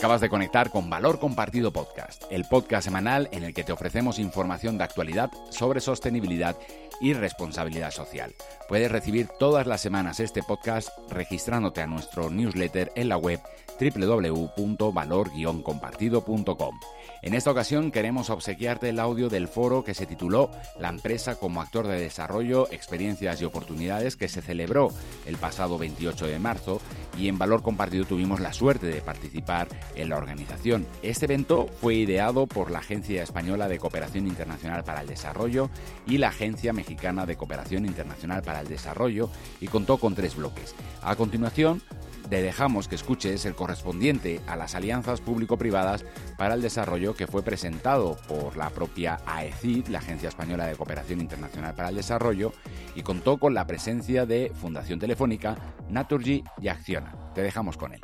Acabas de conectar con Valor Compartido Podcast, el podcast semanal en el que te ofrecemos información de actualidad sobre sostenibilidad y responsabilidad social. Puedes recibir todas las semanas este podcast registrándote a nuestro newsletter en la web www.valor-compartido.com. En esta ocasión queremos obsequiarte el audio del foro que se tituló La empresa como actor de desarrollo, experiencias y oportunidades que se celebró el pasado 28 de marzo y en Valor Compartido tuvimos la suerte de participar en la organización. Este evento fue ideado por la Agencia Española de Cooperación Internacional para el Desarrollo y la Agencia Mexicana de Cooperación Internacional para el Desarrollo y contó con tres bloques. A continuación, te dejamos que escuches el correspondiente a las alianzas público-privadas para el desarrollo que fue presentado por la propia AECID, la Agencia Española de Cooperación Internacional para el Desarrollo, y contó con la presencia de Fundación Telefónica, Naturgy y Acciona. Te dejamos con él.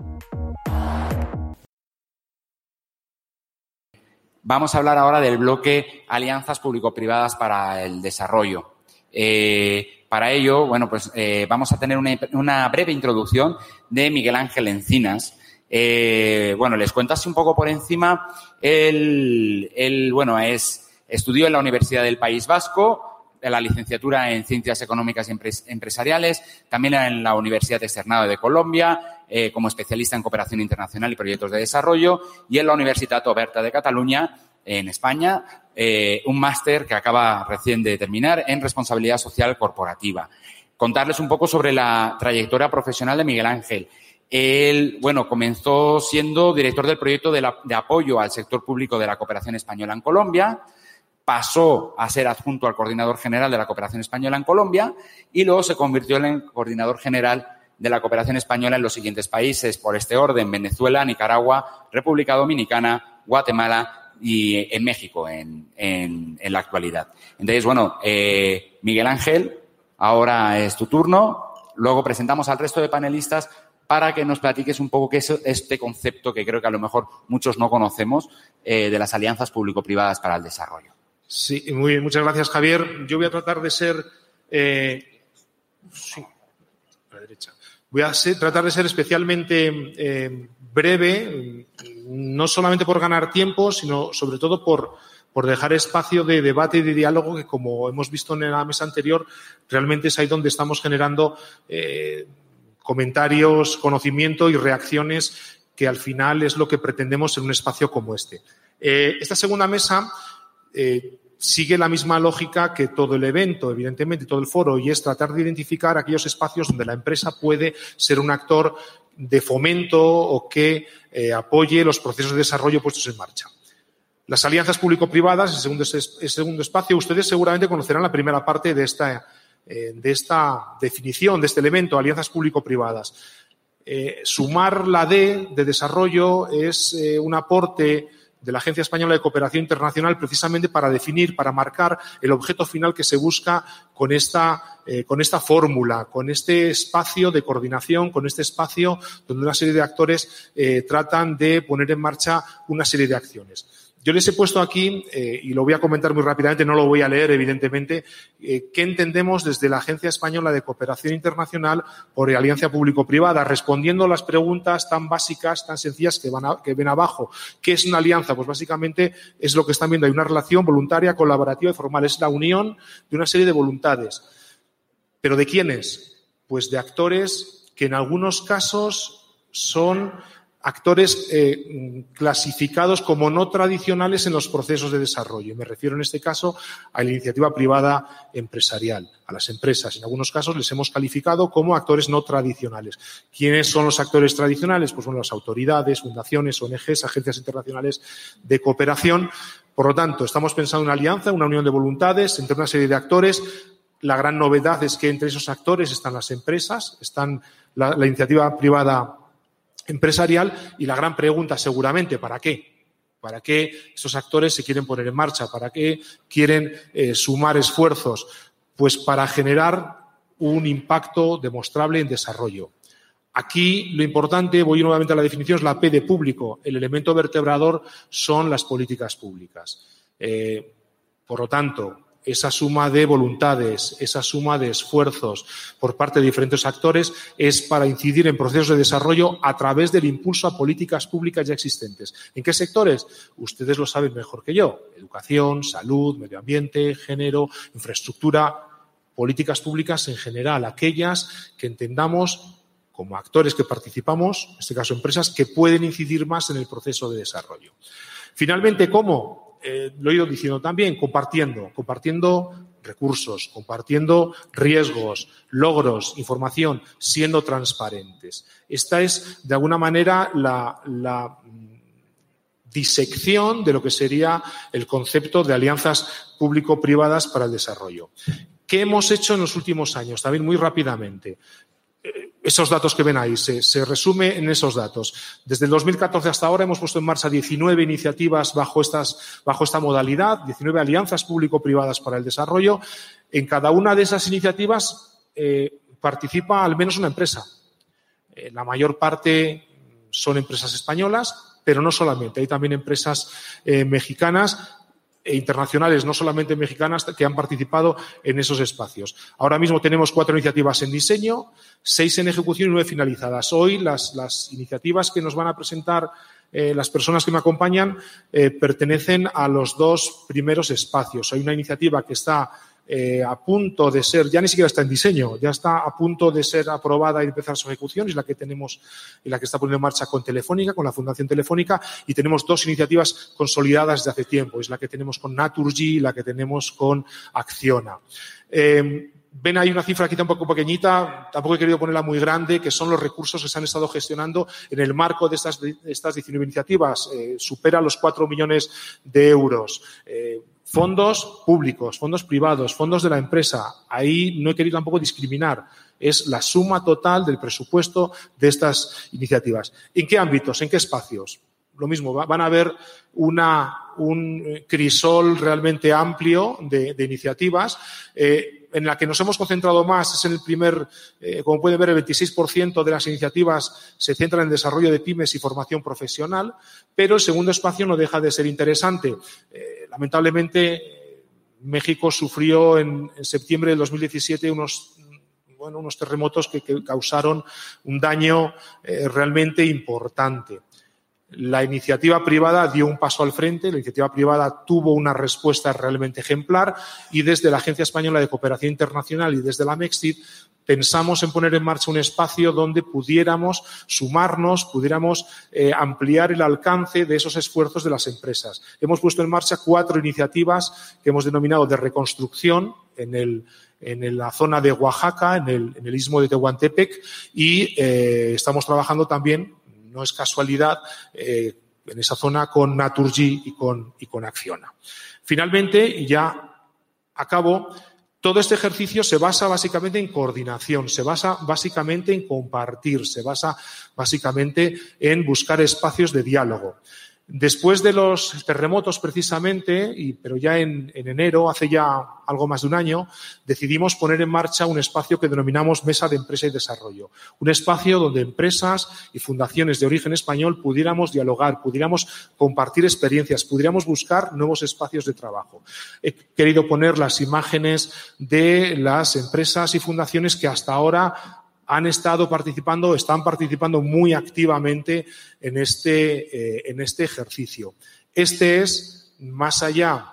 Vamos a hablar ahora del bloque Alianzas Público-Privadas para el Desarrollo. Eh, para ello, bueno, pues eh, vamos a tener una, breve introducción de Miguel Ángel Encinas. Eh, bueno, les cuento así un poco por encima. Él, bueno, es, estudió en la Universidad del País Vasco, la licenciatura en Ciencias Económicas y Empresariales, también en la Universidad Externado de Colombia, eh, como especialista en cooperación internacional y proyectos de desarrollo, y en la Universidad Oberta de Cataluña, en España, eh, un máster que acaba recién de terminar en responsabilidad social corporativa. Contarles un poco sobre la trayectoria profesional de Miguel Ángel. Él, bueno, comenzó siendo director del proyecto de, apoyo al sector público de la cooperación española en Colombia, pasó a ser adjunto al coordinador general de la cooperación española en Colombia y luego se convirtió en coordinador general de la cooperación española en los siguientes países, por este orden, Venezuela, Nicaragua, República Dominicana, Guatemala y en México en, en, la actualidad. Entonces, bueno, eh, Miguel Ángel, ahora es tu turno. Luego presentamos al resto de panelistas para que nos platiques un poco qué es este concepto que creo que a lo mejor muchos no conocemos eh, de las alianzas público-privadas para el desarrollo. Sí, muy bien, muchas gracias, Javier. Yo voy a tratar de ser. Eh, sí, a la derecha. Voy a tratar de ser especialmente breve, no solamente por ganar tiempo, sino sobre todo por, por dejar espacio de debate y de diálogo que, como hemos visto en la mesa anterior, realmente es ahí donde estamos generando eh, comentarios, conocimiento y reacciones que al final es lo que pretendemos en un espacio como este. Eh, esta segunda mesa eh, sigue la misma lógica que todo el evento, evidentemente, todo el foro, y es tratar de identificar aquellos espacios donde la empresa puede ser un actor de fomento o que eh, apoye los procesos de desarrollo puestos en marcha. Las alianzas público-privadas, el segundo, espacio, ustedes seguramente conocerán la primera parte de esta, eh, de esta definición, de este elemento, alianzas público-privadas. Eh, sumar la D de desarrollo es un aporte de la Agencia Española de Cooperación Internacional precisamente para definir, para marcar el objeto final que se busca con esta, eh, con esta fórmula, con este espacio de coordinación, con este espacio donde una serie de actores eh, tratan de poner en marcha una serie de acciones. Yo les he puesto aquí, eh, y lo voy a comentar muy rápidamente, no lo voy a leer, evidentemente, eh, qué entendemos desde la Agencia Española de Cooperación Internacional por Alianza Público-Privada, respondiendo a las preguntas tan básicas, tan sencillas que, van que ven abajo. ¿Qué es una alianza? Pues básicamente es lo que están viendo. Hay una relación voluntaria, colaborativa y formal. Es la unión de una serie de voluntades. ¿Pero de quiénes? Pues de actores que en algunos casos son actores eh, clasificados como no tradicionales en los procesos de desarrollo. Me refiero en este caso a la iniciativa privada empresarial, a las empresas. En algunos casos les hemos calificado como actores no tradicionales. ¿Quiénes son los actores tradicionales? Pues son las autoridades, fundaciones, ONGs, agencias internacionales de cooperación. Por lo tanto, estamos pensando en una alianza, una unión de voluntades entre una serie de actores. La gran novedad es que entre esos actores están las empresas, están la, la iniciativa privada empresarial y la gran pregunta seguramente, ¿para qué? ¿Para qué estos actores se quieren poner en marcha? ¿Para qué quieren eh, sumar esfuerzos? Pues para generar un impacto demostrable en desarrollo. Aquí lo importante, voy nuevamente a la definición, es la P de público. El elemento vertebrador son las políticas públicas. Eh, por lo tanto, esa suma de voluntades, esa suma de esfuerzos por parte de diferentes actores es para incidir en procesos de desarrollo a través del impulso a políticas públicas ya existentes. ¿En qué sectores? Ustedes lo saben mejor que yo. Educación, salud, medio ambiente, género, infraestructura, políticas públicas en general, aquellas que entendamos como actores que participamos, en este caso empresas, que pueden incidir más en el proceso de desarrollo. Finalmente, ¿cómo? Eh, lo he ido diciendo también, compartiendo, compartiendo recursos, compartiendo riesgos, logros, información, siendo transparentes. Esta es, de alguna manera, la, la disección de lo que sería el concepto de alianzas público-privadas para el desarrollo. ¿Qué hemos hecho en los últimos años? También muy rápidamente esos datos que ven ahí, se, resume en esos datos. Desde el 2014 hasta ahora hemos puesto en marcha 19 iniciativas bajo, estas, bajo esta modalidad, 19 alianzas público-privadas para el desarrollo. En cada una de esas iniciativas eh, participa al menos una empresa. Eh, la mayor parte son empresas españolas, pero no solamente. Hay también empresas eh, mexicanas internacionales, no solamente mexicanas, que han participado en esos espacios. Ahora mismo tenemos cuatro iniciativas en diseño, seis en ejecución y nueve finalizadas. Hoy las, las iniciativas que nos van a presentar eh, las personas que me acompañan eh, pertenecen a los dos primeros espacios. Hay una iniciativa que está eh, a punto de ser, ya ni siquiera está en diseño, ya está a punto de ser aprobada y empezar su ejecución, es la que tenemos y la que está poniendo en marcha con Telefónica, con la Fundación Telefónica, y tenemos dos iniciativas consolidadas de hace tiempo, es la que tenemos con Naturgy y la que tenemos con Acciona. Eh, ven ahí una cifra aquí tampoco pequeñita, tampoco he querido ponerla muy grande, que son los recursos que se han estado gestionando en el marco de estas, estas 19 iniciativas. Eh, supera los 4 millones de euros. Eh, Fondos públicos, fondos privados, fondos de la empresa. Ahí no he querido tampoco discriminar. Es la suma total del presupuesto de estas iniciativas. ¿En qué ámbitos? ¿En qué espacios? Lo mismo, van a haber una, un crisol realmente amplio de, iniciativas. Eh, en la que nos hemos concentrado más es en el primer, eh, como pueden ver, el 26% de las iniciativas se centran en desarrollo de pymes y formación profesional, pero el segundo espacio no deja de ser interesante. Eh, lamentablemente, México sufrió en, septiembre del 2017 unos bueno, unos terremotos que, causaron un daño eh, realmente importante. La iniciativa privada dio un paso al frente, la iniciativa privada tuvo una respuesta realmente ejemplar y desde la Agencia Española de Cooperación Internacional y desde la MEXTID pensamos en poner en marcha un espacio donde pudiéramos sumarnos, pudiéramos eh, ampliar el alcance de esos esfuerzos de las empresas. Hemos puesto en marcha cuatro iniciativas que hemos denominado de reconstrucción en la zona de Oaxaca, en el, istmo de Tehuantepec, y eh, estamos trabajando también no es casualidad, eh, en esa zona con Naturgy y con, y con Acciona. Finalmente, y ya acabo, todo este ejercicio se basa básicamente en coordinación, se basa básicamente en compartir, se basa básicamente en buscar espacios de diálogo. Después de los terremotos, precisamente, y, pero ya en, en, enero, hace ya algo más de un año, decidimos poner en marcha un espacio que denominamos Mesa de Empresa y Desarrollo. Un espacio donde empresas y fundaciones de origen español pudiéramos dialogar, pudiéramos compartir experiencias, pudiéramos buscar nuevos espacios de trabajo. He querido poner las imágenes de las empresas y fundaciones que hasta ahora han estado participando, están participando muy activamente en este, eh, en este ejercicio. Este es, más allá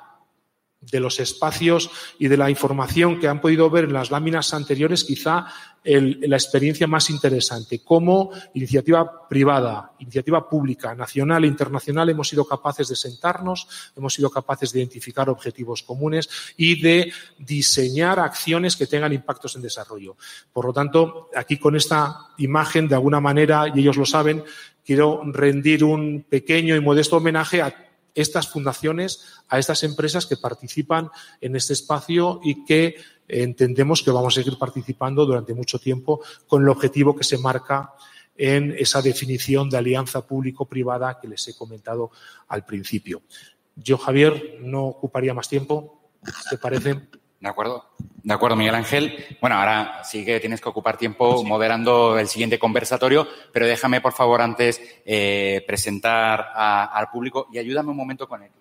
de los espacios y de la información que han podido ver en las láminas anteriores, quizá el, la experiencia más interesante. Cómo iniciativa privada, iniciativa pública, nacional e internacional hemos sido capaces de sentarnos, hemos sido capaces de identificar objetivos comunes y de diseñar acciones que tengan impactos en desarrollo. Por lo tanto, aquí con esta imagen, de alguna manera, y ellos lo saben, quiero rendir un pequeño y modesto homenaje a estas fundaciones, a estas empresas que participan en este espacio y que entendemos que vamos a seguir participando durante mucho tiempo con el objetivo que se marca en esa definición de alianza público-privada que les he comentado al principio. Yo, Javier, no ocuparía más tiempo. ¿Te parece? De acuerdo. De acuerdo, Miguel Ángel. Bueno, ahora sí que tienes que ocupar tiempo moderando el siguiente conversatorio, pero déjame, por favor, antes eh, presentar al público y ayúdame un momento con él.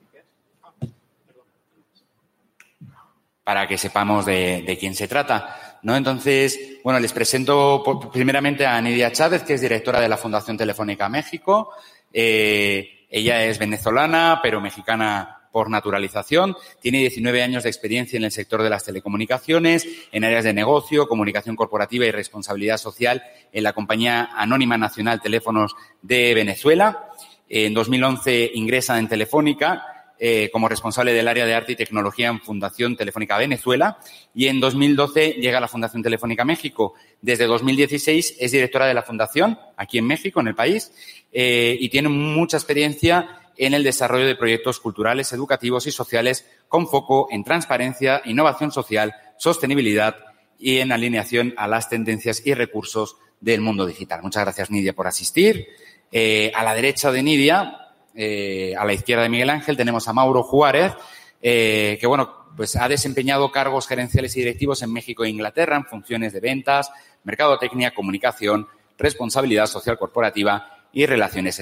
Para que sepamos de, de quién se trata. ¿no? Entonces, bueno, les presento por, primeramente a Nidia Chávez, que es directora de la Fundación Telefónica México. Eh, ella es venezolana, pero mexicana por naturalización. Tiene 19 años de experiencia en el sector de las telecomunicaciones, en áreas de negocio, comunicación corporativa y responsabilidad social en la compañía Anónima Nacional Teléfonos de Venezuela. En 2011 ingresa en Telefónica eh, como responsable del área de arte y tecnología en Fundación Telefónica Venezuela y en 2012 llega a la Fundación Telefónica México. Desde 2016 es directora de la Fundación aquí en México, en el país, eh, y tiene mucha experiencia en el desarrollo de proyectos culturales, educativos y sociales con foco en transparencia, innovación social, sostenibilidad y en alineación a las tendencias y recursos del mundo digital. Muchas gracias, Nidia, por asistir. Eh, a la derecha de Nidia, eh, a la izquierda de Miguel Ángel, tenemos a Mauro Juárez, eh, que, bueno, pues ha desempeñado cargos gerenciales y directivos en México e Inglaterra en funciones de ventas, mercadotecnia, comunicación, responsabilidad social corporativa y relaciones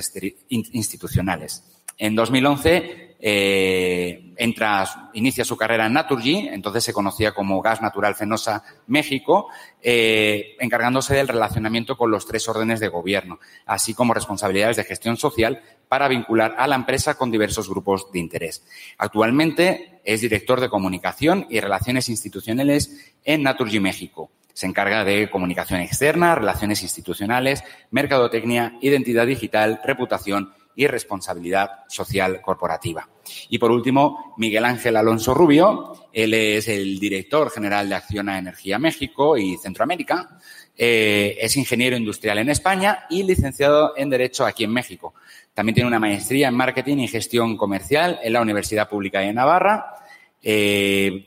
institucionales. En 2011 eh, entra, inicia su carrera en Naturgy, entonces se conocía como Gas Natural Fenosa México, eh, encargándose del relacionamiento con los tres órdenes de gobierno, así como responsabilidades de gestión social para vincular a la empresa con diversos grupos de interés. Actualmente es director de comunicación y relaciones institucionales en Naturgy México. Se encarga de comunicación externa, relaciones institucionales, mercadotecnia, identidad digital, reputación y responsabilidad social corporativa. Y por último, Miguel Ángel Alonso Rubio. Él es el director general de Acción a Energía México y Centroamérica. Eh, es ingeniero industrial en España y licenciado en Derecho aquí en México. También tiene una maestría en Marketing y Gestión Comercial en la Universidad Pública de Navarra. Eh,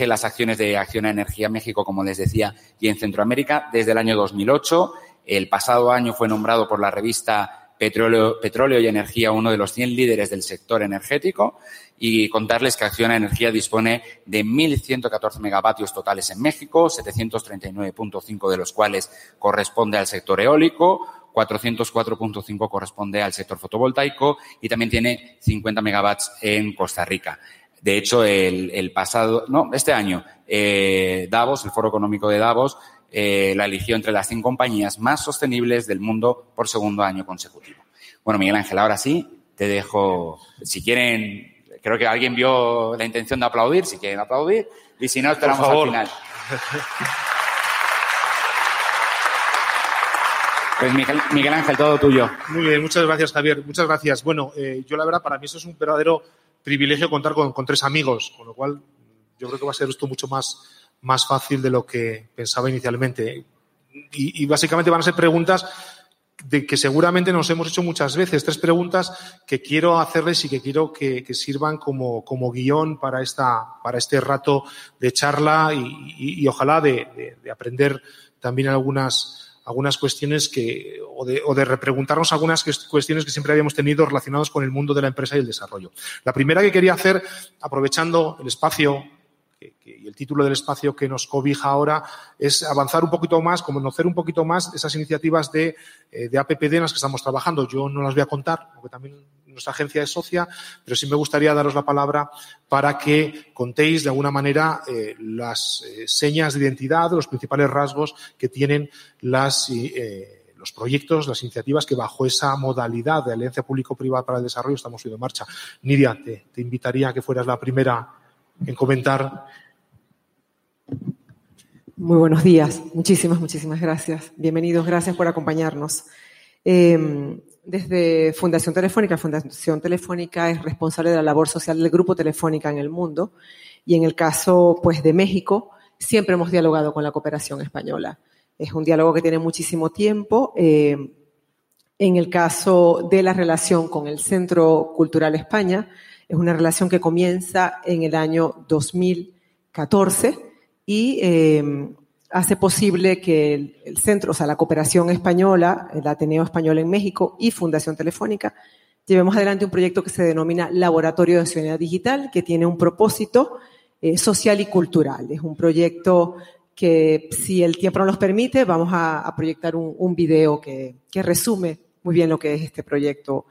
Las acciones de Acción Energía México, como les decía, y en Centroamérica desde el año 2008. El pasado año fue nombrado por la revista Petróleo, Petróleo y Energía uno de los 100 líderes del sector energético y contarles que Acción Energía dispone de 1.114 megavatios totales en México, 739.5 de los cuales corresponde al sector eólico, 404.5 corresponde al sector fotovoltaico y también tiene 50 megawatts en Costa Rica. De hecho, el, pasado, no, este año, eh, Davos, el Foro Económico de Davos, eh, la eligió entre las 100 compañías más sostenibles del mundo por segundo año consecutivo. Bueno, Miguel Ángel, ahora sí, te dejo, si quieren, creo que alguien vio la intención de aplaudir, si quieren aplaudir, y si no, esperamos al final. Pues Miguel, Ángel, todo tuyo. Muy bien, muchas gracias, Javier. Muchas gracias. Bueno, eh, yo la verdad, para mí eso es un verdadero privilegio contar con, tres amigos, con lo cual yo creo que va a ser esto mucho más, más fácil de lo que pensaba inicialmente. Y, básicamente van a ser preguntas de que seguramente nos hemos hecho muchas veces. Tres preguntas que quiero hacerles y que quiero que, sirvan como, como, guion para, esta, para este rato de charla y, ojalá de, de, aprender también algunas, algunas cuestiones que, o de, o de repreguntarnos algunas cuestiones que siempre habíamos tenido relacionadas con el mundo de la empresa y el desarrollo. La primera que quería hacer, aprovechando el espacio y el título del espacio que nos cobija ahora es avanzar un poquito más, conocer un poquito más esas iniciativas de, eh, de APPD en las que estamos trabajando. Yo no las voy a contar, porque también nuestra agencia es socia, pero sí me gustaría daros la palabra para que contéis de alguna manera eh, las eh, señas de identidad, los principales rasgos que tienen eh, los proyectos, las iniciativas que bajo esa modalidad de alianza público-privada para el desarrollo estamos viendo en marcha. Nidia, te invitaría a que fueras la primera en comentar. Muy buenos días. Muchísimas, muchísimas gracias. Bienvenidos. Gracias por acompañarnos. Eh, desde Fundación Telefónica. Fundación Telefónica es responsable de la labor social del Grupo Telefónica en el mundo y en el caso pues de México siempre hemos dialogado con la cooperación española. Es un diálogo que tiene muchísimo tiempo. Eh, en el caso de la relación con el Centro Cultural España, es una relación que comienza en el año 2014 y eh, hace posible que el, centro, o sea, la cooperación española, el Ateneo Español en México y Fundación Telefónica, llevemos adelante un proyecto que se denomina Laboratorio de Ciudadanía Digital, que tiene un propósito eh, social y cultural. Es un proyecto que, si el tiempo nos permite, vamos a, proyectar un, video que, que, resume muy bien lo que es este proyecto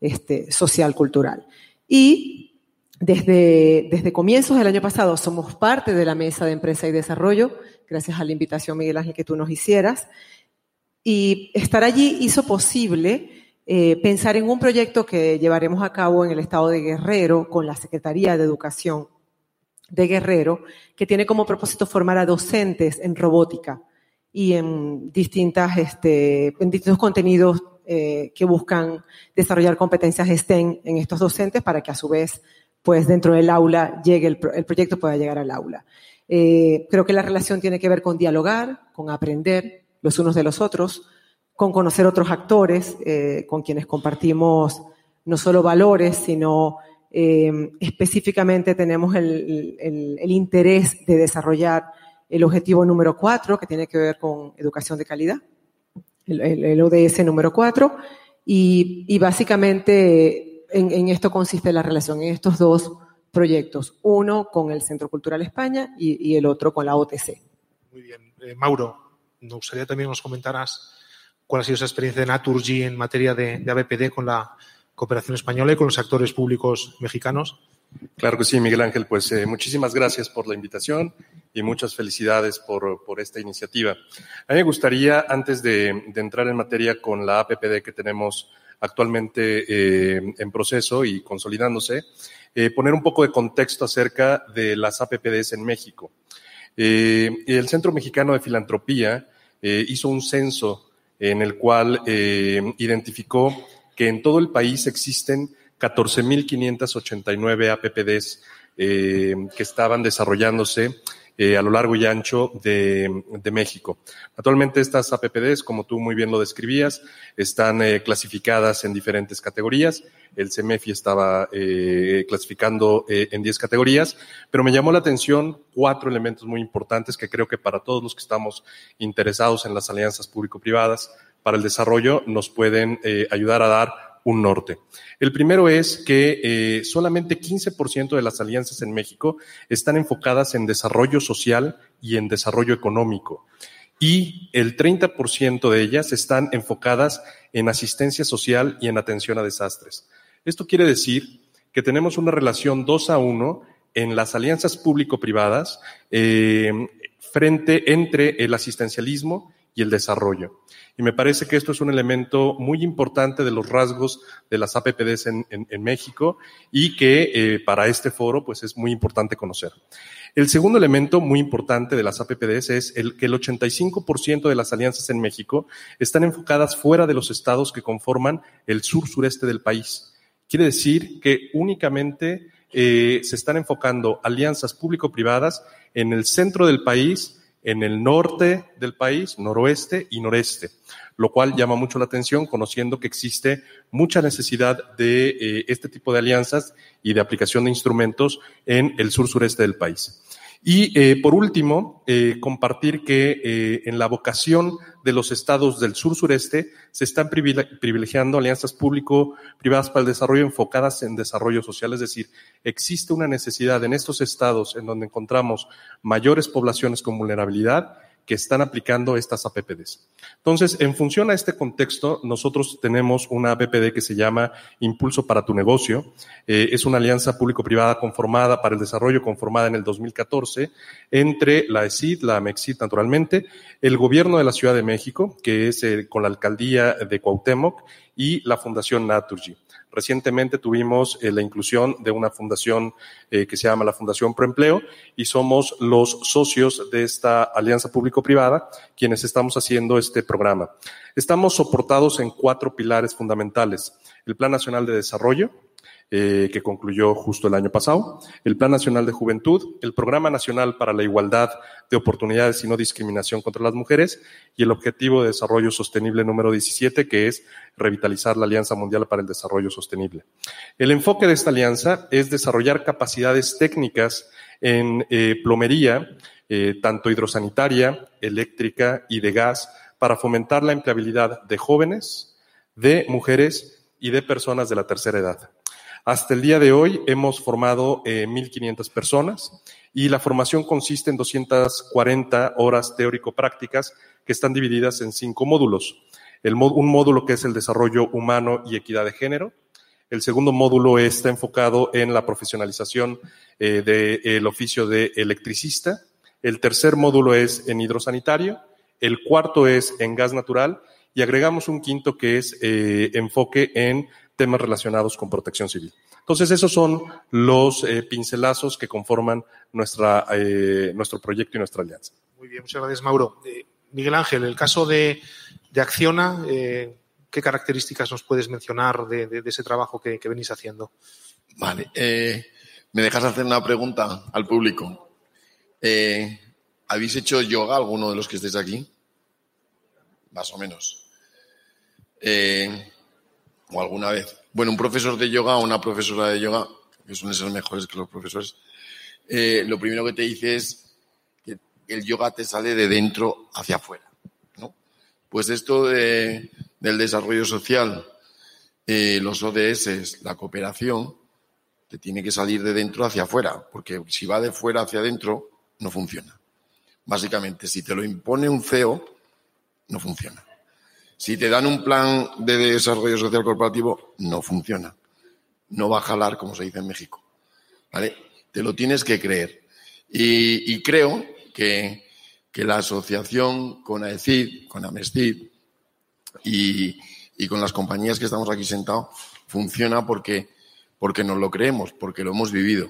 este, social-cultural. Y desde, desde comienzos del año pasado somos parte de la Mesa de Empresa y Desarrollo, gracias a la invitación, Miguel Ángel, que tú nos hicieras. Y estar allí hizo posible eh, pensar en un proyecto que llevaremos a cabo en el estado de Guerrero con la Secretaría de Educación de Guerrero, que tiene como propósito formar a docentes en robótica y en, distintas, este, distintos contenidos eh, que buscan desarrollar competencias STEM en estos docentes para que a su vez, pues dentro del aula llegue el proyecto pueda llegar al aula. Eh, creo que la relación tiene que ver con dialogar, con aprender los unos de los otros, con conocer otros actores eh, con quienes compartimos no solo valores, sino eh, específicamente tenemos el, interés de desarrollar el objetivo número cuatro, que tiene que ver con educación de calidad, el, ODS número cuatro, y, básicamente en, en, esto consiste la relación, en estos dos proyectos, uno con el Centro Cultural España y, el otro con la OTC. Muy bien. Eh, Mauro, nos gustaría también nos comentaras cuál ha sido esa experiencia de Naturgy en materia de, de ABPD con la cooperación española y con los actores públicos mexicanos. Claro que sí, Miguel Ángel. Pues eh, muchísimas gracias por la invitación y muchas felicidades por, por esta iniciativa. A mí me gustaría, antes de, de entrar en materia con la APPD que tenemos actualmente eh, en proceso y consolidándose, eh, poner un poco de contexto acerca de las APPDs en México. Eh, el Centro Mexicano de Filantropía eh, hizo un censo en el cual identificó que en todo el país existen 14.589 APPDs que estaban desarrollándose eh, a lo largo y ancho de, de, México. Actualmente estas APPDs, como tú muy bien lo describías, están eh, clasificadas en diferentes categorías. El CEMEFI estaba eh, clasificando eh, en 10 categorías, pero me llamó la atención cuatro elementos muy importantes que creo que para todos los que estamos interesados en las alianzas público-privadas para el desarrollo nos pueden ayudar a dar un norte. El primero es que eh, solamente 15% de las alianzas en México están enfocadas en desarrollo social y en desarrollo económico. Y el 30% de ellas están enfocadas en asistencia social y en atención a desastres. Esto quiere decir que tenemos una relación dos a uno en las alianzas público-privadas eh, frente entre el asistencialismo y el desarrollo. Y me parece que esto es un elemento muy importante de los rasgos de las APPDs en, en, en México y que eh, para este foro pues es muy importante conocer. El segundo elemento muy importante de las APPDs es el que el 85% de las alianzas en México están enfocadas fuera de los estados que conforman el sur-sureste del país. Quiere decir que únicamente eh, se están enfocando alianzas público-privadas en el centro del país en el norte del país, noroeste y noreste, lo cual llama mucho la atención conociendo que existe mucha necesidad de eh, este tipo de alianzas y de aplicación de instrumentos en el sur sureste del país. Y eh, por último, eh, compartir que eh, en la vocación de los estados del sur sureste se están privilegiando alianzas público-privadas para el desarrollo enfocadas en desarrollo social. Es decir, existe una necesidad en estos estados en donde encontramos mayores poblaciones con vulnerabilidad que están aplicando estas APPDs. Entonces, en función a este contexto, nosotros tenemos una APPD que se llama Impulso para tu negocio. Eh, es una alianza público-privada conformada para el desarrollo, conformada en el 2014, entre la ESID, la AMEXID naturalmente, el gobierno de la Ciudad de México, que es eh, con la alcaldía de Cuauhtémoc, y la Fundación Naturgy. Recientemente tuvimos eh, la inclusión de una fundación eh, que se llama la Fundación Proempleo y somos los socios de esta alianza público-privada quienes estamos haciendo este programa. Estamos soportados en cuatro pilares fundamentales. El Plan Nacional de Desarrollo, eh, que concluyó justo el año pasado, el Plan Nacional de Juventud, el Programa Nacional para la Igualdad de Oportunidades y No Discriminación contra las Mujeres y el Objetivo de Desarrollo Sostenible número 17, que es revitalizar la Alianza Mundial para el Desarrollo Sostenible. El enfoque de esta alianza es desarrollar capacidades técnicas en eh, plomería, eh, tanto hidrosanitaria, eléctrica y de gas, para fomentar la empleabilidad de jóvenes, de mujeres y de personas de la tercera edad. Hasta el día de hoy hemos formado eh, 1.500 personas y la formación consiste en 240 horas teórico-prácticas que están divididas en cinco módulos. Un módulo que es el desarrollo humano y equidad de género. El segundo módulo está enfocado en la profesionalización eh, del oficio de electricista. El tercer módulo es en hidrosanitario. El cuarto es en gas natural. Y agregamos un quinto que es eh, enfoque en temas relacionados con protección civil. Entonces, esos son los eh, pincelazos que conforman nuestra, eh, nuestro proyecto y nuestra alianza. Muy bien, muchas gracias, Mauro. Eh, Miguel Ángel, el caso de, de Acciona, eh, ¿qué características nos puedes mencionar de, de, de ese trabajo que, que, venís haciendo? Vale, eh, ¿me dejas hacer una pregunta al público? ¿Habéis hecho yoga alguno de los que estáis aquí? Más o menos. Eh, o alguna vez. Bueno, un profesor de yoga o una profesora de yoga, que suelen ser mejores que los profesores, eh, lo primero que te dice es que el yoga te sale de dentro hacia afuera. ¿no? Pues esto de, del desarrollo social, eh, los ODS, la cooperación, te tiene que salir de dentro hacia afuera, porque si va de fuera hacia adentro, no funciona. Básicamente, si te lo impone un CEO, no funciona. Si te dan un plan de desarrollo social corporativo, no funciona. No va a jalar, como se dice en México. ¿Vale? Te lo tienes que creer. Y, creo que, que la asociación con AECID, con Amestid y, y con las compañías que estamos aquí sentados funciona porque, porque nos lo creemos, porque lo hemos vivido.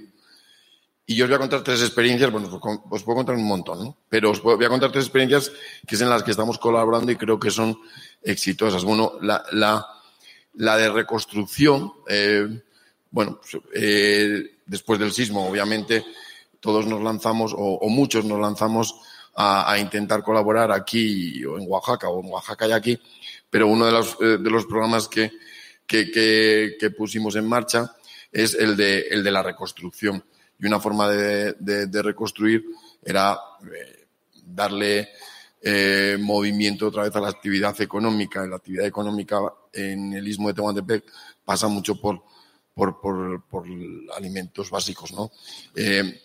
Y yo os voy a contar tres experiencias, bueno, os puedo contar un montón, ¿no? Pero os voy a contar tres experiencias que es en las que estamos colaborando y creo que son exitosas. Bueno, la, la, la de reconstrucción, eh, bueno, pues, eh, después del sismo, obviamente, todos nos lanzamos, o, muchos nos lanzamos a, intentar colaborar aquí o en Oaxaca, o en Oaxaca y aquí, pero uno de los, eh, de los programas que, que, pusimos en marcha es el de, el de la reconstrucción. Y una forma de, de, reconstruir era darle eh, movimiento otra vez a la actividad económica. La actividad económica en el istmo de Tehuantepec pasa mucho por, por, por, alimentos básicos, ¿no? Eh,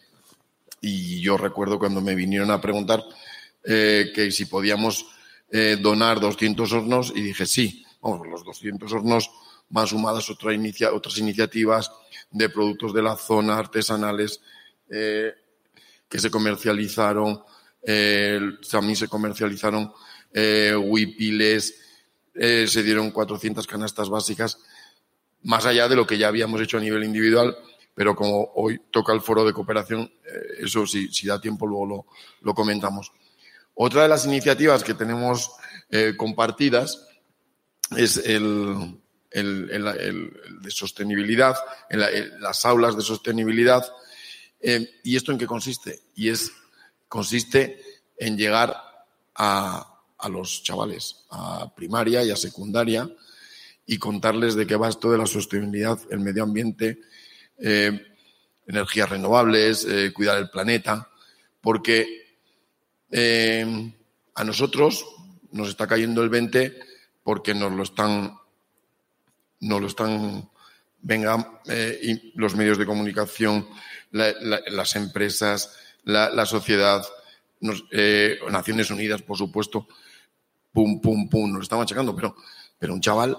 y yo recuerdo cuando me vinieron a preguntar eh, que si podíamos donar 200 hornos y dije sí, vamos, los 200 hornos más sumadas otra inicia, otras iniciativas de productos de la zona artesanales que se comercializaron, eh, también se comercializaron eh, huipiles, eh, se dieron 400 canastas básicas, más allá de lo que ya habíamos hecho a nivel individual, pero como hoy toca el foro de cooperación, eh, eso si, si, da tiempo luego lo, lo, comentamos. Otra de las iniciativas que tenemos eh, compartidas es el, el, el, el de sostenibilidad, en, la, en, las aulas de sostenibilidad. Eh, ¿Y esto en qué consiste? Y es, consiste en llegar a, a los chavales, a primaria y a secundaria, y contarles de qué va esto de la sostenibilidad, el medio ambiente, eh, energías renovables, eh, cuidar el planeta, porque eh, a nosotros nos está cayendo el 20 porque nos lo están no lo están, venga, los medios de comunicación, la, la, las empresas, la, sociedad, nos, eh, Naciones Unidas, por supuesto, pum, pum, pum, nos lo están machacando, pero, pero un chaval,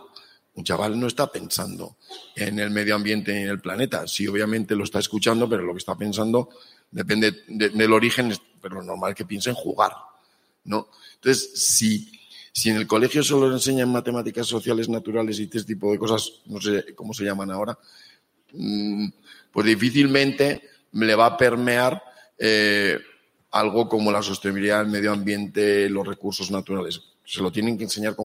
un chaval no está pensando en el medio ambiente y en el planeta. Sí, obviamente lo está escuchando, pero lo que está pensando depende de, del origen, pero lo normal que piense en jugar, ¿no? Entonces, si si en el colegio solo enseñan matemáticas sociales, naturales y este tipo de cosas, no sé cómo se llaman ahora, mm, pues difícilmente le va a permear eh, algo como la sostenibilidad del medio ambiente, los recursos naturales. Se lo tienen que enseñar con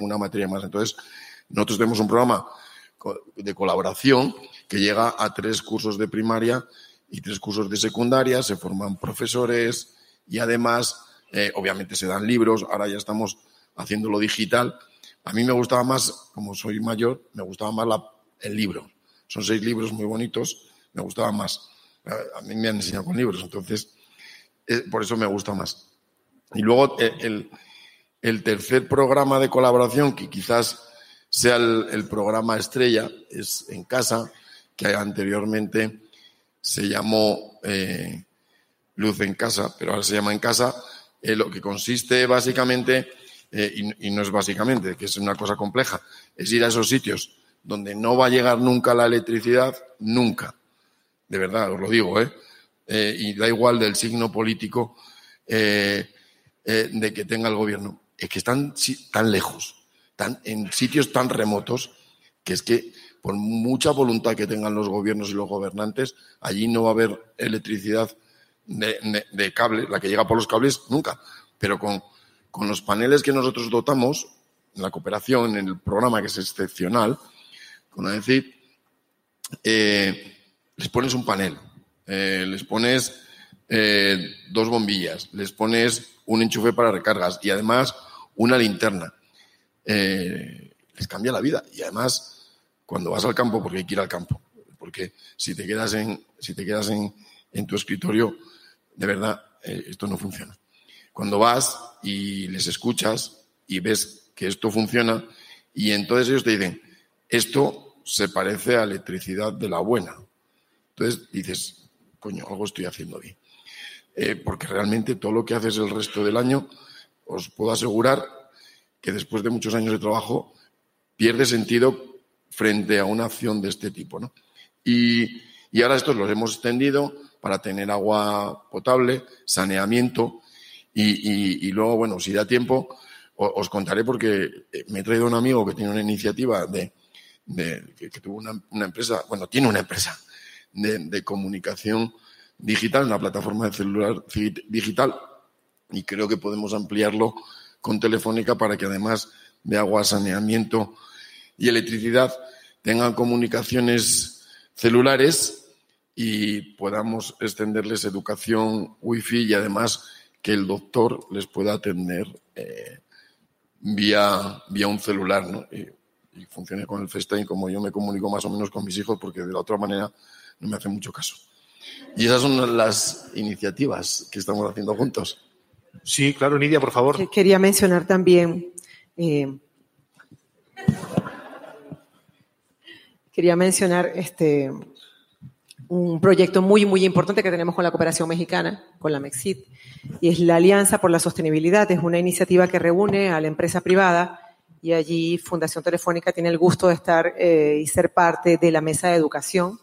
Una materia más. Entonces, nosotros tenemos un programa de colaboración que llega a tres cursos de primaria y tres cursos de secundaria, se forman profesores y además Eh, obviamente se dan libros, ahora ya estamos haciéndolo digital. A mí me gustaba más, como soy mayor, me gustaba más el libro. Son seis libros muy bonitos, me gustaba más. A mí me han enseñado con libros, entonces eh, por eso me gusta más. Y luego eh, el, el, tercer programa de colaboración, que quizás sea el, programa estrella, es en casa, que anteriormente se llamó eh, Luz en Casa, pero ahora se llama En Casa, eh, lo que consiste básicamente, eh, y, y, no es básicamente, que es una cosa compleja, es ir a esos sitios donde no va a llegar nunca la electricidad, nunca. De verdad, os lo digo, ¿eh? eh y da igual del signo político de que tenga el gobierno. Es que están tan lejos, tan, en sitios tan remotos, que es que por mucha voluntad que tengan los gobiernos y los gobernantes, allí no va a haber electricidad de, de, cable, la que llega por los cables, nunca. Pero con, con los paneles que nosotros dotamos, en la cooperación, en el programa que es excepcional, con decir, eh, les pones un panel, eh, les pones eh, dos bombillas, les pones un enchufe para recargas y además una linterna. Eh, les cambia la vida y además cuando vas al campo, porque hay que ir al campo, porque si te quedas en, si te quedas en, en tu escritorio, de verdad, eh, esto no funciona. Cuando vas y les escuchas y ves que esto funciona, y entonces ellos te dicen, esto se parece a electricidad de la buena. Entonces dices, coño, algo estoy haciendo bien. Eh, porque realmente todo lo que haces el resto del año, os puedo asegurar que después de muchos años de trabajo pierde sentido frente a una acción de este tipo. ¿no? Y, y ahora estos los hemos extendido para tener agua potable, saneamiento y, y, luego, bueno, si da tiempo, os contaré porque me he traído un amigo que tiene una iniciativa de, que, tuvo una, empresa, bueno, tiene una empresa de, comunicación digital, una plataforma de celular digital, y creo que podemos ampliarlo con Telefónica para que además de agua, saneamiento y electricidad tengan comunicaciones celulares y podamos extenderles educación wifi y además que el doctor les pueda atender eh, vía, vía un celular ¿no? y, y, funcione con el FaceTime como yo me comunico más o menos con mis hijos porque de la otra manera no me hace mucho caso. Y esas son las iniciativas que estamos haciendo juntos. Sí, claro, Nidia, por favor. Quería mencionar también, eh, quería mencionar este, un proyecto muy, muy importante que tenemos con la cooperación mexicana, con la MEXID, y es la Alianza por la Sostenibilidad. Es una iniciativa que reúne a la empresa privada y allí Fundación Telefónica tiene el gusto de estar eh, y ser parte de la mesa de educación.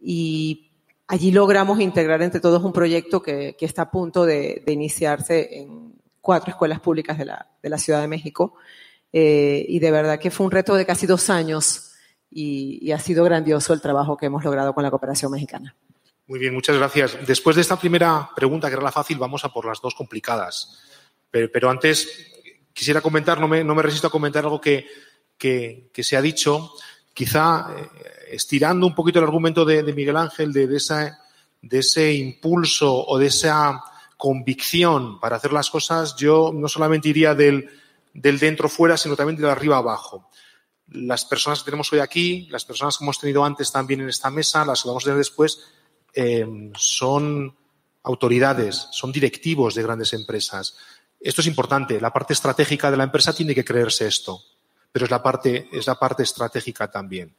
Y allí logramos integrar entre todos un proyecto que, está a punto de, iniciarse en cuatro escuelas públicas de la, Ciudad de México. Eh, y de verdad que fue un reto de casi dos años y, ha sido grandioso el trabajo que hemos logrado con la cooperación mexicana. Muy bien, muchas gracias. Después de esta primera pregunta, que era la fácil, vamos a por las dos complicadas. Pero, antes quisiera comentar, no me, resisto a comentar algo que se ha dicho, quizá eh, estirando un poquito el argumento de, Miguel Ángel, de, ese impulso o de esa convicción para hacer las cosas, yo no solamente iría del, del dentro fuera, sino también de arriba abajo las personas que tenemos hoy aquí, las personas que hemos tenido antes también en esta mesa, las que vamos a tener después, eh, son autoridades, son directivos de grandes empresas. Esto es importante. La parte estratégica de la empresa tiene que creerse esto, pero es la parte, es la parte estratégica también.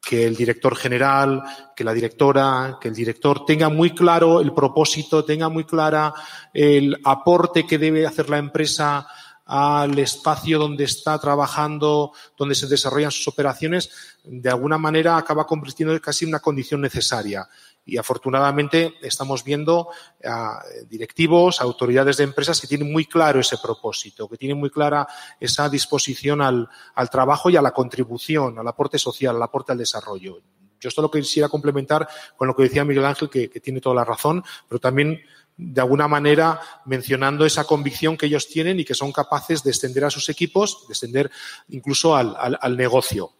Que el director general, que la directora, que el director tenga muy claro el propósito, tenga muy clara el aporte que debe hacer la empresa al espacio donde está trabajando, donde se desarrollan sus operaciones, de alguna manera acaba convirtiendo casi en una condición necesaria. Y afortunadamente estamos viendo a directivos, autoridades de empresas que tienen muy claro ese propósito, que tienen muy clara esa disposición al, al trabajo y a la contribución, al aporte social, al aporte al desarrollo. Yo esto lo quisiera complementar con lo que decía Miguel Ángel, que, tiene toda la razón, pero también de alguna manera mencionando esa convicción que ellos tienen y que son capaces de extender a sus equipos, de extender incluso al, al negocio.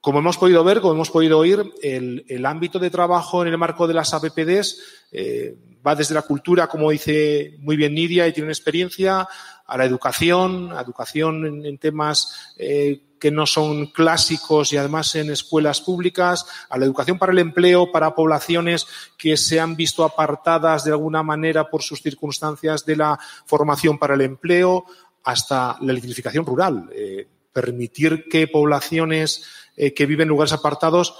Como hemos podido ver, como hemos podido oír, el, el ámbito de trabajo en el marco de las APPDs eh, va desde la cultura, como dice muy bien Nidia, y tiene experiencia, a la educación, a educación en, en temas eh, que no son clásicos y además en escuelas públicas, a la educación para el empleo, para poblaciones que se han visto apartadas de alguna manera por sus circunstancias de la formación para el empleo, hasta la electrificación rural. Eh, permitir que poblaciones eh, que viven en lugares apartados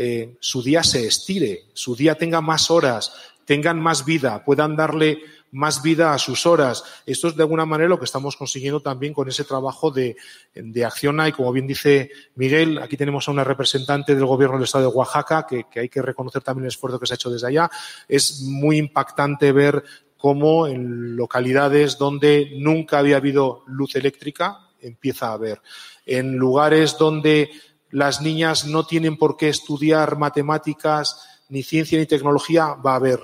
eh, su día se estire, su día tenga más horas, tengan más vida, puedan darle más vida a sus horas. Esto es de alguna manera lo que estamos consiguiendo también con ese trabajo de, de Acciona y como bien dice Miguel, aquí tenemos a una representante del gobierno del estado de Oaxaca que, que hay que reconocer también el esfuerzo que se ha hecho desde allá. Es muy impactante ver cómo en localidades donde nunca había habido luz eléctrica empieza a haber. En lugares donde las niñas no tienen por qué estudiar matemáticas, ni ciencia, ni tecnología, va a haber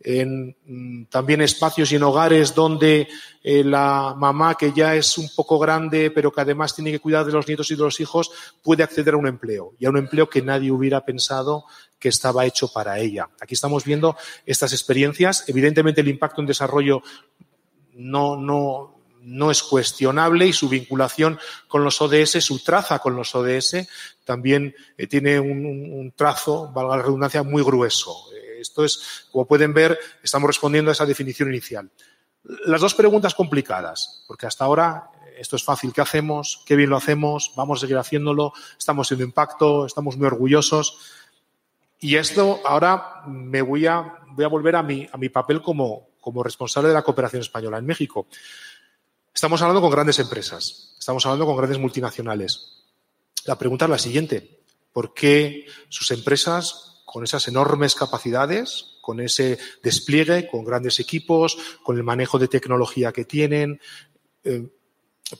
en mm, también espacios y en hogares donde eh, la mamá, que ya es un poco grande, pero que además tiene que cuidar de los nietos y de los hijos, puede acceder a un empleo y a un empleo que nadie hubiera pensado que estaba hecho para ella. Aquí estamos viendo estas experiencias. Evidentemente, el impacto en desarrollo no, no, no es cuestionable y su vinculación con los ODS, su traza con los ODS, también eh, tiene un, trazo, valga la redundancia, muy grueso. Esto es, como pueden ver, estamos respondiendo a esa definición inicial. Las dos preguntas complicadas, porque hasta ahora esto es fácil, ¿qué hacemos? ¿Qué bien lo hacemos? ¿Vamos a seguir haciéndolo? ¿Estamos siendo impacto? ¿Estamos muy orgullosos? Y esto ahora me voy a, voy a volver a mi, papel como responsable de la cooperación española en México. Estamos hablando con grandes empresas, estamos hablando con grandes multinacionales. La pregunta es la siguiente. ¿Por qué sus empresas con esas enormes capacidades, con ese despliegue, con grandes equipos, con el manejo de tecnología que tienen. Eh,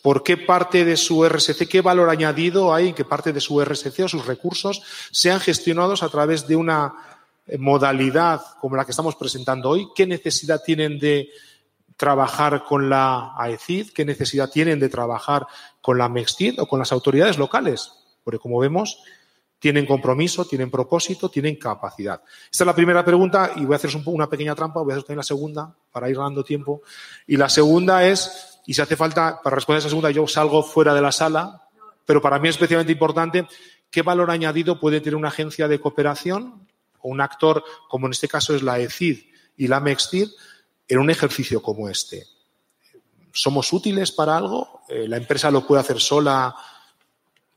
¿Por qué parte de su RSC, qué valor añadido hay en que parte de su RSC o sus recursos sean gestionados a través de una modalidad como la que estamos presentando hoy? ¿Qué necesidad tienen de trabajar con la AECID? ¿Qué necesidad tienen de trabajar con la MEXTID o con las autoridades locales? Porque como vemos, tienen compromiso, tienen propósito, tienen capacidad. Esta es la primera pregunta y voy a poco una pequeña trampa, voy a hacer también la segunda para ir ganando tiempo. Y la segunda es, y si hace falta, para responder a esa segunda, yo salgo fuera de la sala, pero para mí es especialmente importante, ¿qué valor añadido puede tener una agencia de cooperación o un actor, como en este caso es la ECID y la MEXTID, en un ejercicio como este? ¿Somos útiles para algo? ¿La empresa lo puede hacer sola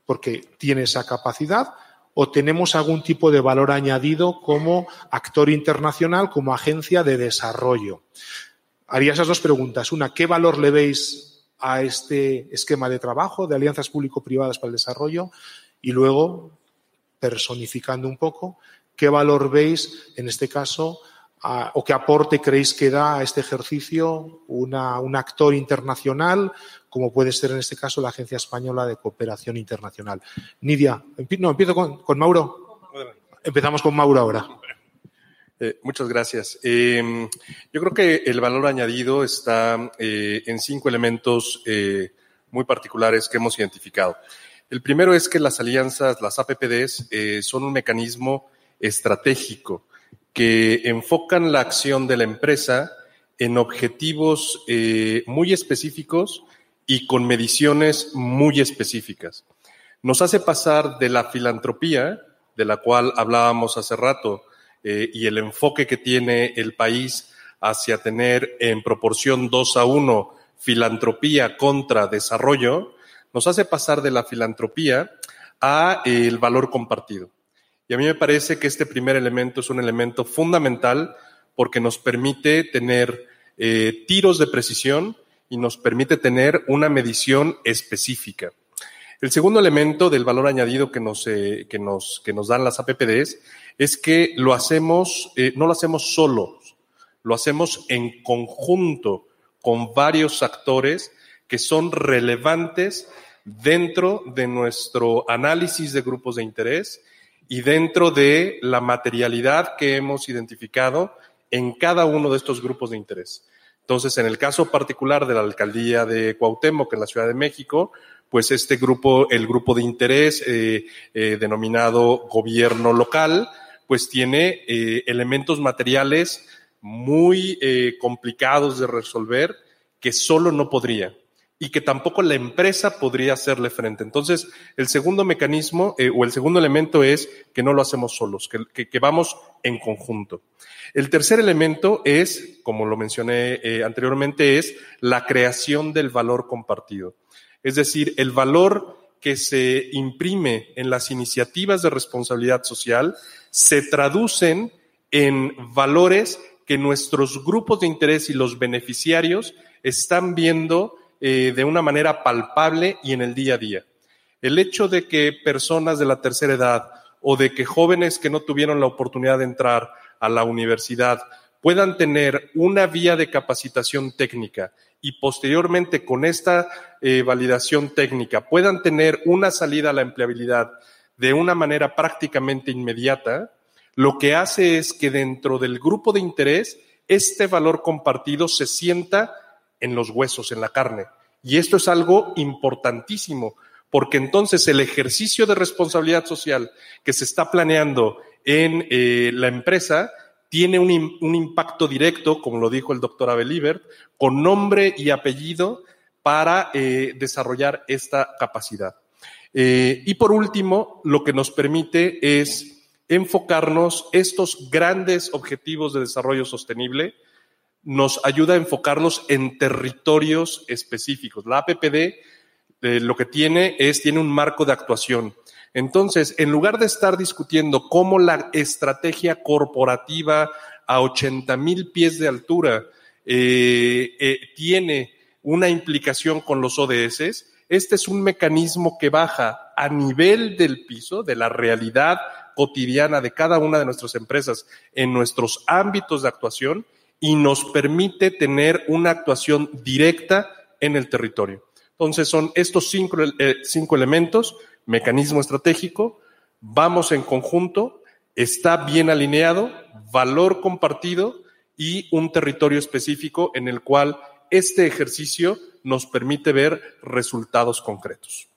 porque tiene esa capacidad? o tenemos algún tipo de valor añadido como actor internacional, como agencia de desarrollo. Haría esas dos preguntas. Una, ¿qué valor le veis a este esquema de trabajo de alianzas público-privadas para el desarrollo? Y luego, personificando un poco, ¿qué valor veis en este caso a, o qué aporte creéis que da a este ejercicio una, un actor internacional, como puede ser en este caso la Agencia Española de Cooperación Internacional. Nidia, no, empiezo con, con Mauro. Empezamos con Mauro ahora. Eh, muchas gracias. Eh, yo creo que el valor añadido está eh, en cinco elementos eh, muy particulares que hemos identificado. El primero es que las alianzas, las APPDs, son un mecanismo estratégico que enfocan la acción de la empresa en objetivos eh, muy específicos y con mediciones muy específicas. Nos hace pasar de la filantropía, de la cual hablábamos hace rato, eh, y el enfoque que tiene el país hacia tener en proporción 2 a 1 filantropía contra desarrollo, nos hace pasar de la filantropía a el valor compartido. Y a mí me parece que este primer elemento es un elemento fundamental porque nos permite tener eh, tiros de precisión y nos permite tener una medición específica. El segundo elemento del valor añadido que nos, eh, que nos, que nos dan las APPDs es que lo hacemos, eh, no lo hacemos solos, lo hacemos en conjunto con varios actores que son relevantes dentro de nuestro análisis de grupos de interés y dentro de la materialidad que hemos identificado en cada uno de estos grupos de interés. Entonces, en el caso particular de la alcaldía de Cuauhtémoc, en la Ciudad de México, pues este grupo, el grupo de interés eh, eh, denominado gobierno local, pues tiene eh, elementos materiales muy complicados de resolver que solo no podría y que tampoco la empresa podría hacerle frente. Entonces, el segundo mecanismo eh, o el segundo elemento es que no lo hacemos solos, que, vamos en conjunto. El tercer elemento es, como lo mencioné eh, anteriormente, es la creación del valor compartido. Es decir, el valor que se imprime en las iniciativas de responsabilidad social se traducen en valores que nuestros grupos de interés y los beneficiarios están viendo eh, de una manera palpable y en el día a día. El hecho de que personas de la tercera edad o de que jóvenes que no tuvieron la oportunidad de entrar a la universidad puedan tener una vía de capacitación técnica y posteriormente con esta eh, validación técnica puedan tener una salida a la empleabilidad de una manera prácticamente inmediata, lo que hace es que dentro del grupo de interés este valor compartido se sienta en los huesos, en la carne. Y esto es algo importantísimo, porque entonces el ejercicio de responsabilidad social que se está planeando en eh, la empresa tiene un, un, impacto directo, como lo dijo el doctor Abelibert, con nombre y apellido para eh, desarrollar esta capacidad. Eh, y por último, lo que nos permite es enfocarnos estos grandes objetivos de desarrollo sostenible, nos ayuda a enfocarlos en territorios específicos. La APPD eh, lo que tiene es, tiene un marco de actuación. Entonces, en lugar de estar discutiendo cómo la estrategia corporativa a 80 mil pies de altura eh, eh, tiene una implicación con los ODS, este es un mecanismo que baja a nivel del piso, de la realidad cotidiana de cada una de nuestras empresas en nuestros ámbitos de actuación y nos permite tener una actuación directa en el territorio. Entonces son estos cinco, eh, cinco elementos, mecanismo estratégico, vamos en conjunto, está bien alineado, valor compartido y un territorio específico en el cual este ejercicio nos permite ver resultados concretos.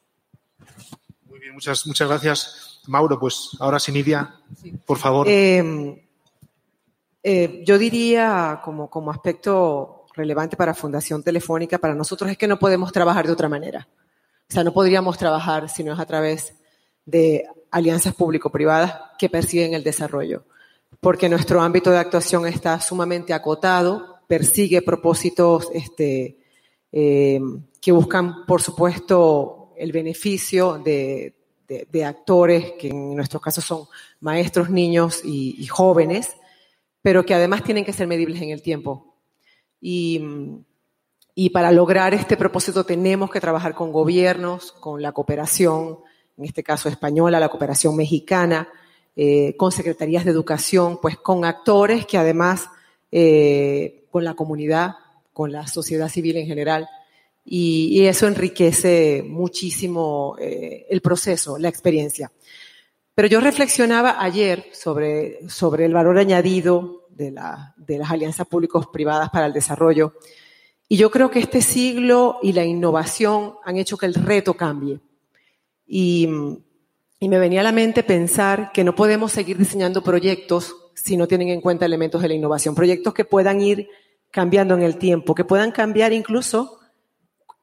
Muy bien, muchas, muchas gracias. Mauro, pues ahora sí, Nidia, por favor. Eh, eh, yo diría, como, como aspecto relevante para Fundación Telefónica, para nosotros es que no podemos trabajar de otra manera. O sea, no podríamos trabajar si no es a través de alianzas público-privadas que persiguen el desarrollo, porque nuestro ámbito de actuación está sumamente acotado, persigue propósitos este, eh, que buscan, por supuesto, el beneficio de, actores, que en nuestros casos son maestros, niños y, jóvenes, pero que además tienen que ser medibles en el tiempo. Y, y para lograr este propósito tenemos que trabajar con gobiernos, con la cooperación, en este caso española, la cooperación mexicana, eh, con secretarías de educación, pues con actores que además, eh, con la comunidad, con la sociedad civil en general, y, y eso enriquece muchísimo eh, el proceso, la experiencia. Pero yo reflexionaba ayer sobre, sobre el valor añadido de, la, de las alianzas públicos privadas para el desarrollo. Y yo creo que este siglo y la innovación han hecho que el reto cambie. Y, me venía a la mente pensar que no podemos seguir diseñando proyectos si no tienen en cuenta elementos de la innovación, proyectos que puedan ir cambiando en el tiempo, que puedan cambiar incluso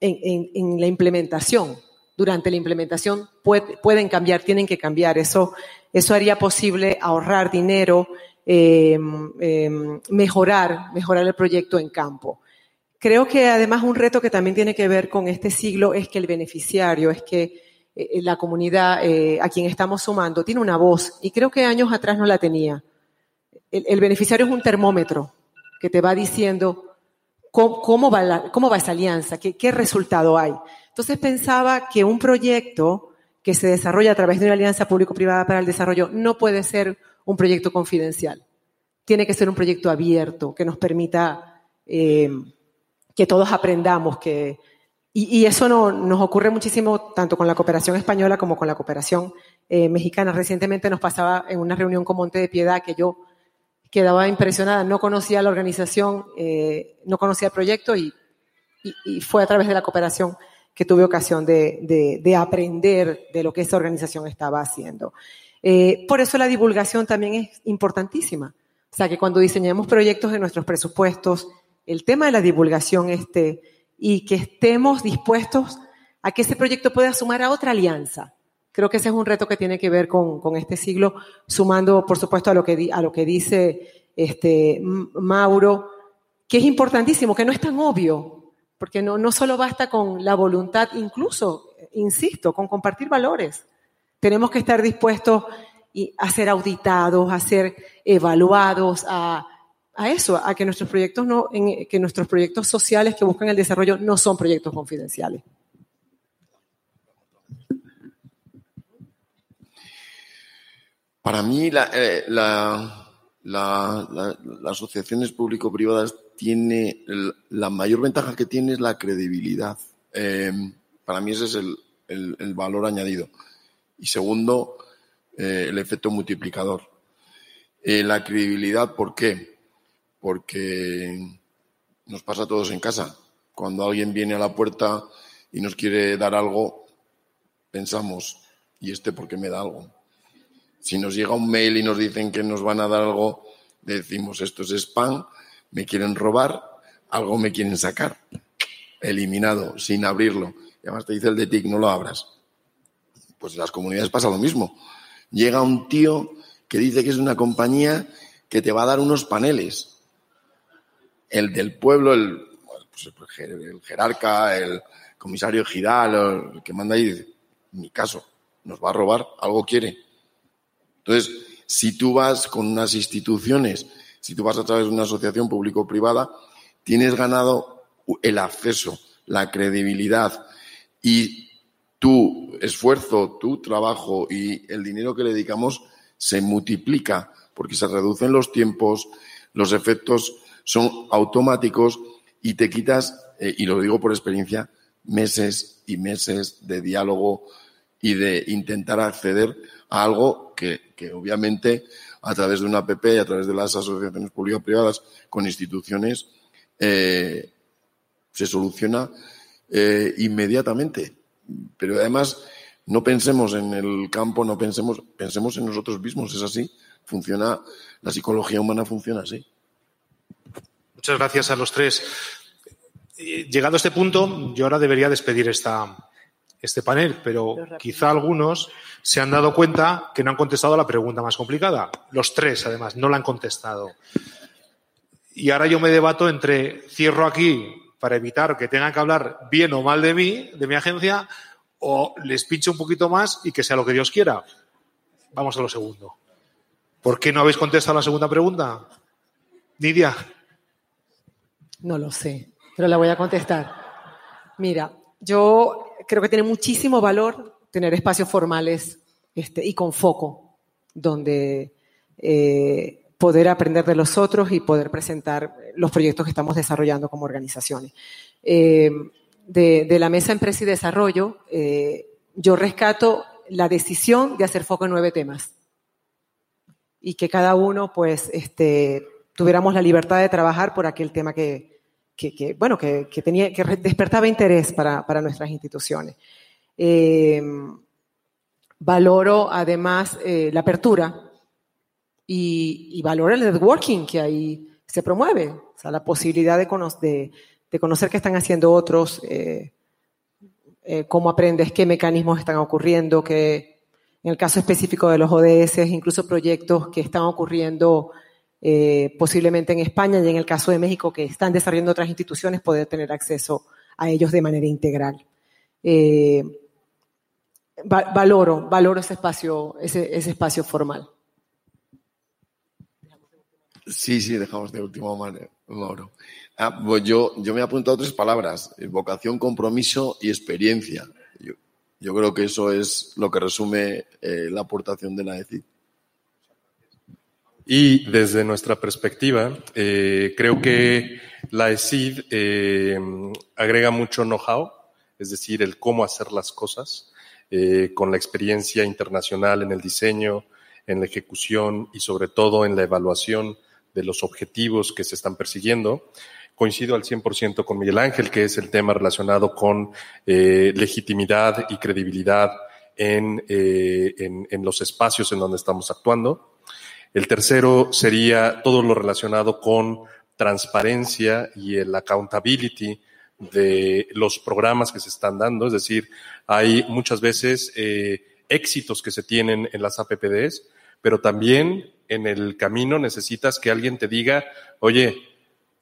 en, en la implementación. Durante la implementación puede, pueden cambiar, tienen que cambiar. Eso, eso haría posible ahorrar dinero, eh, eh, mejorar, mejorar el proyecto en campo. Creo que además un reto que también tiene que ver con este siglo es que el beneficiario, es que eh, la comunidad eh, a quien estamos sumando tiene una voz y creo que años atrás no la tenía. El, beneficiario es un termómetro que te va diciendo cómo, va, cómo va esa alianza, qué resultado hay. Entonces pensaba que un proyecto que se desarrolla a través de una alianza público-privada para el desarrollo no puede ser un proyecto confidencial. Tiene que ser un proyecto abierto que nos permita eh, que todos aprendamos que y, y eso no, nos ocurre muchísimo tanto con la cooperación española como con la cooperación eh, mexicana. Recientemente nos pasaba en una reunión con Monte de Piedad que yo quedaba impresionada, no conocía la organización, eh, no conocía el proyecto y, y, y, fue a través de la cooperación que tuve ocasión de, de, de aprender de lo que esa organización estaba haciendo. Eh, por eso la divulgación también es importantísima. O sea, que cuando diseñemos proyectos de nuestros presupuestos, el tema de la divulgación esté y que estemos dispuestos a que ese proyecto pueda sumar a otra alianza. Creo que ese es un reto que tiene que ver con, con este siglo, sumando, por supuesto, a lo que, a lo que dice este, Mauro, que es importantísimo, que no es tan obvio, porque no, no solo basta con la voluntad, incluso, insisto, con compartir valores. Tenemos que estar dispuestos a ser auditados, a ser evaluados, a, a eso, a que nuestros proyectos no, en, que nuestros proyectos sociales que buscan el desarrollo no son proyectos confidenciales. Para mí, la, eh, la, la, las asociaciones público-privadas tiene la mayor ventaja que tiene es la credibilidad. Eh, para mí ese es el, el, el valor añadido. Y segundo, eh, el efecto multiplicador. Eh, la credibilidad, ¿por qué? Porque nos pasa a todos en casa. Cuando alguien viene a la puerta y nos quiere dar algo, pensamos, ¿y este por qué me da algo? Si nos llega un mail y nos dicen que nos van a dar algo, decimos esto es spam, me quieren robar, algo me quieren sacar. Eliminado, sin abrirlo. Y además te dice el de TIC, no lo abras. Pues en las comunidades pasa lo mismo. Llega un tío que dice que es una compañía que te va a dar unos paneles. El del pueblo, el, pues el jerarca, el comisario Giral, el que manda ahí, dice, mi caso, nos va a robar, algo quiere. Entonces, si tú vas con unas instituciones, si tú vas a través de una asociación público-privada, tienes ganado el acceso, la credibilidad y tu esfuerzo, tu trabajo y el dinero que le dedicamos se multiplica porque se reducen los tiempos, los efectos son automáticos y te quitas, eh, y lo digo por experiencia, meses y meses de diálogo y de intentar acceder a algo que, que obviamente a través de una APP y a través de las asociaciones público-privadas con instituciones eh, se soluciona eh, inmediatamente. Pero además no pensemos en el campo, no pensemos, pensemos en nosotros mismos, es así. Funciona, la psicología humana funciona así. Muchas gracias a los tres. Eh, llegado a este punto, yo ahora debería despedir esta, este panel, pero quizá algunos se han dado cuenta que no han contestado a la pregunta más complicada. Los tres, además, no la han contestado. Y ahora yo me debato entre cierro aquí para evitar que tengan que hablar bien o mal de mí, de mi agencia, o les pincho un poquito más y que sea lo que Dios quiera. Vamos a lo segundo. ¿Por qué no habéis contestado la segunda pregunta? Nidia. No lo sé, pero la voy a contestar. Mira, yo creo que tiene muchísimo valor tener espacios formales este, y con foco, donde eh, poder aprender de los otros y poder presentar los proyectos que estamos desarrollando como organizaciones. Eh, de, la Mesa Empresa y Desarrollo, eh, yo rescato la decisión de hacer foco en nueve temas y que cada uno, pues, este, tuviéramos la libertad de trabajar por aquel tema que, que, que bueno, que, que, tenía, que despertaba interés para, para nuestras instituciones. Eh, valoro además eh, la apertura y, y, valoro el networking que ahí se promueve, o sea, la posibilidad de, cono de, de conocer qué están haciendo otros, eh, eh, cómo aprendes, qué mecanismos están ocurriendo, que en el caso específico de los ODS, incluso proyectos que están ocurriendo eh, posiblemente en España y en el caso de México que están desarrollando otras instituciones, poder tener acceso a ellos de manera integral. Eh, va valoro, valoro ese espacio, ese, espacio formal. Sí, sí, dejamos de último Mauro. Ah, pues yo, yo me he apuntado tres palabras, vocación, compromiso y experiencia. Yo, yo creo que eso es lo que resume eh, la aportación de la ECID. Y desde nuestra perspectiva, eh, creo que la ESID eh, agrega mucho know-how, es decir, el cómo hacer las cosas, eh, con la experiencia internacional en el diseño, en la ejecución y sobre todo en la evaluación de los objetivos que se están persiguiendo. Coincido al 100% con Miguel Ángel, que es el tema relacionado con eh, legitimidad y credibilidad en, eh, en, en los espacios en donde estamos actuando. El tercero sería todo lo relacionado con transparencia y el accountability de los programas que se están dando. Es decir, hay muchas veces eh, éxitos que se tienen en las APPDs, pero también en el camino necesitas que alguien te diga, oye,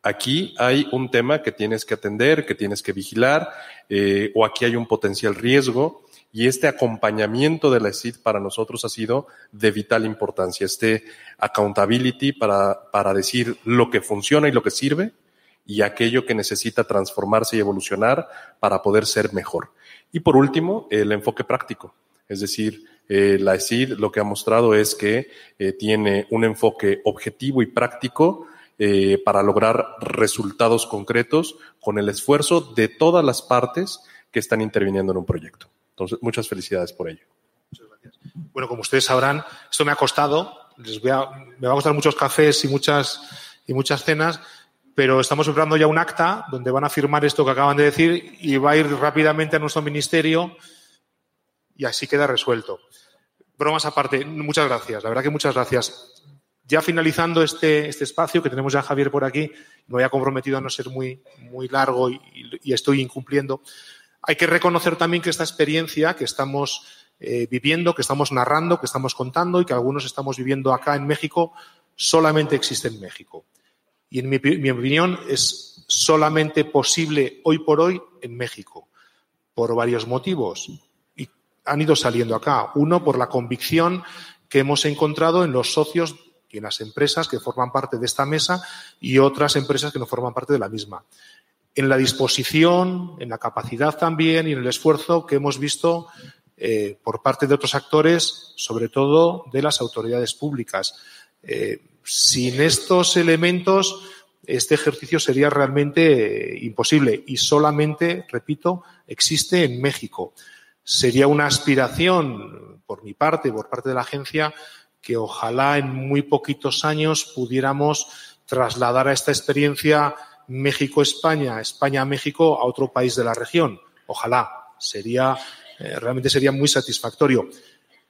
aquí hay un tema que tienes que atender, que tienes que vigilar, eh, o aquí hay un potencial riesgo. Y este acompañamiento de la ESID para nosotros ha sido de vital importancia. Este accountability para, para decir lo que funciona y lo que sirve y aquello que necesita transformarse y evolucionar para poder ser mejor. Y por último, el enfoque práctico. Es decir, eh, la ESID lo que ha mostrado es que eh, tiene un enfoque objetivo y práctico eh, para lograr resultados concretos con el esfuerzo de todas las partes que están interviniendo en un proyecto. Muchas felicidades por ello. Muchas gracias. Bueno, como ustedes sabrán, esto me ha costado. Les voy a, me va a costar muchos cafés y muchas, y muchas cenas, pero estamos preparando ya un acta donde van a firmar esto que acaban de decir y va a ir rápidamente a nuestro ministerio y así queda resuelto. Bromas aparte, muchas gracias. La verdad que muchas gracias. Ya finalizando este, este espacio, que tenemos ya a Javier por aquí, me había comprometido a no ser muy, muy largo y estoy incumpliendo. Hay que reconocer también que esta experiencia que estamos eh, viviendo, que estamos narrando, que estamos contando y que algunos estamos viviendo acá en México, solamente existe en México. Y en mi, mi opinión es solamente posible hoy por hoy en México, por varios motivos. Y han ido saliendo acá. Uno, por la convicción que hemos encontrado en los socios y en las empresas que forman parte de esta mesa y otras empresas que no forman parte de la misma en la disposición, en la capacidad también y en el esfuerzo que hemos visto eh, por parte de otros actores, sobre todo de las autoridades públicas. Eh, sin estos elementos, este ejercicio sería realmente eh, imposible y solamente, repito, existe en México. Sería una aspiración, por mi parte, por parte de la agencia, que ojalá en muy poquitos años pudiéramos trasladar a esta experiencia México-España, España-México a otro país de la región. Ojalá, sería, eh, realmente sería muy satisfactorio.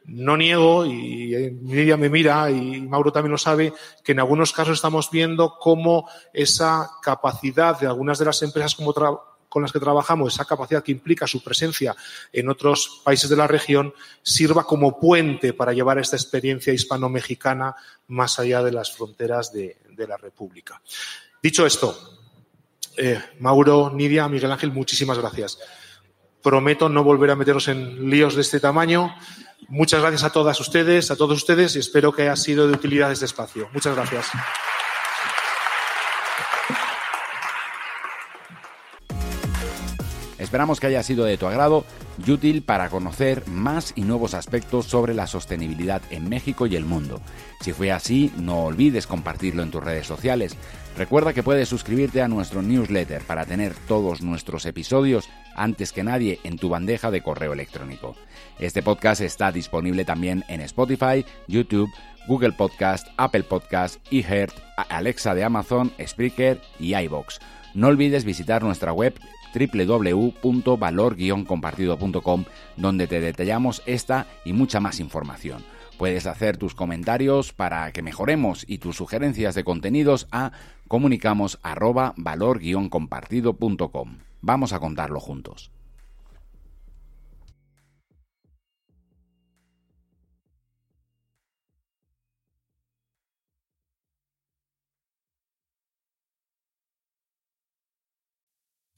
No niego, y eh, Miriam me mira, y Mauro también lo sabe, que en algunos casos estamos viendo cómo esa capacidad de algunas de las empresas con las que trabajamos, esa capacidad que implica su presencia en otros países de la región, sirva como puente para llevar esta experiencia hispano-mexicana más allá de las fronteras de la República. Dicho esto, eh, Mauro, Nidia, Miguel Ángel, muchísimas gracias. Prometo no volver a meteros en líos de este tamaño. Muchas gracias a todas ustedes, a todos ustedes, y espero que haya sido de utilidad este espacio. Muchas gracias. Esperamos que haya sido de tu agrado y útil para conocer más y nuevos aspectos sobre la sostenibilidad en México y el mundo. Si fue así, no olvides compartirlo en tus redes sociales. Recuerda que puedes suscribirte a nuestro newsletter para tener todos nuestros episodios antes que nadie en tu bandeja de correo electrónico. Este podcast está disponible también en Spotify, YouTube, Google Podcast, Apple Podcast, eHeart, Alexa de Amazon, Spreaker y iBox. No olvides visitar nuestra web www.valor-compartido.com donde te detallamos esta y mucha más información. Puedes hacer tus comentarios para que mejoremos y tus sugerencias de contenidos a comunicamos valor-compartido.com. Vamos a contarlo juntos.